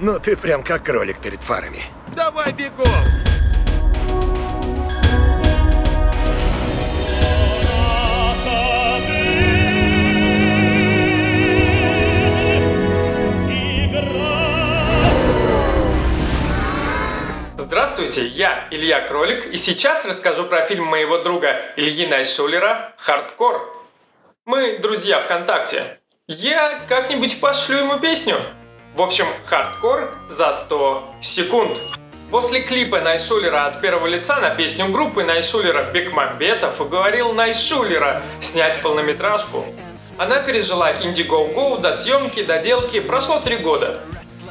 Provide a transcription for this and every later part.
Ну ты прям как кролик перед фарами. Давай бегом! Здравствуйте, я Илья Кролик, и сейчас расскажу про фильм моего друга Ильи Найшулера «Хардкор». Мы друзья ВКонтакте. Я как-нибудь пошлю ему песню. В общем, хардкор за 100 секунд. После клипа Найшулера от первого лица на песню группы Найшулера Бекмамбетов уговорил Найшулера снять полнометражку. Она пережила инди-гоу-гоу до съемки, доделки, прошло три года.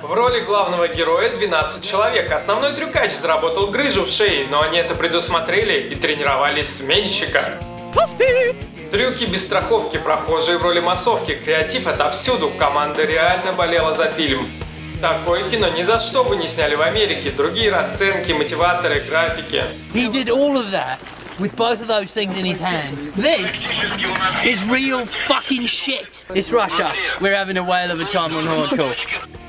В роли главного героя 12 человек. Основной трюкач заработал грыжу в шее, но они это предусмотрели и тренировали сменщика. Трюки без страховки, прохожие в роли массовки, креатив отовсюду. Команда реально болела за фильм. Такое кино ни за что бы не сняли в Америке. Другие расценки, мотиваторы, графики. He did all of that with both of those things in his hands. This is real fucking shit. It's Russia. We're having a whale of a time on hardcore.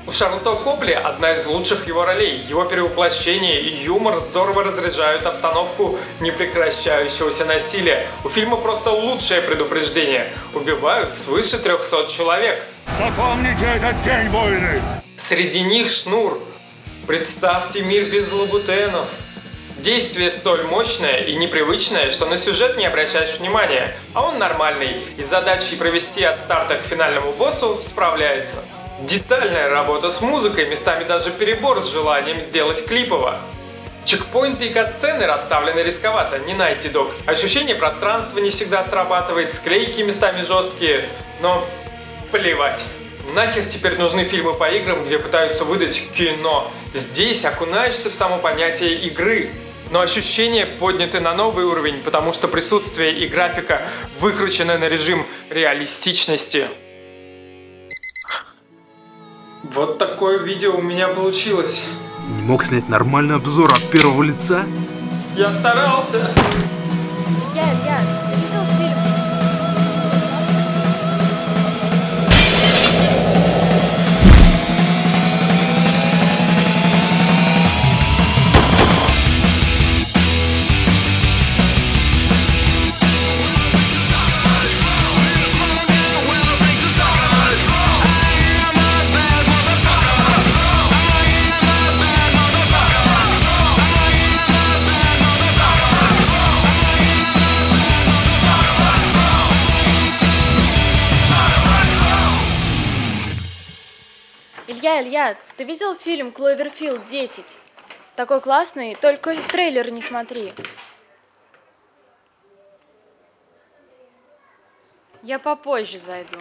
У Шарлотта Копли одна из лучших его ролей. Его перевоплощение и юмор здорово разряжают обстановку непрекращающегося насилия. У фильма просто лучшее предупреждение. Убивают свыше 300 человек. Запомните этот день войны! Среди них шнур. Представьте мир без лабутенов. Действие столь мощное и непривычное, что на сюжет не обращаешь внимания, а он нормальный, и с задачей провести от старта к финальному боссу справляется. Детальная работа с музыкой, местами даже перебор с желанием сделать клипово. Чекпоинты и катсцены расставлены рисковато, не найти док. Ощущение пространства не всегда срабатывает, склейки местами жесткие, но плевать. Нахер теперь нужны фильмы по играм, где пытаются выдать кино. Здесь окунаешься в само понятие игры. Но ощущения подняты на новый уровень, потому что присутствие и графика выкручены на режим реалистичности. Вот такое видео у меня получилось. Не мог снять нормальный обзор от первого лица? Я старался. Илья, Илья, Илья, Илья, ты видел фильм Кловерфилд 10? Такой классный, только трейлер не смотри. Я попозже зайду.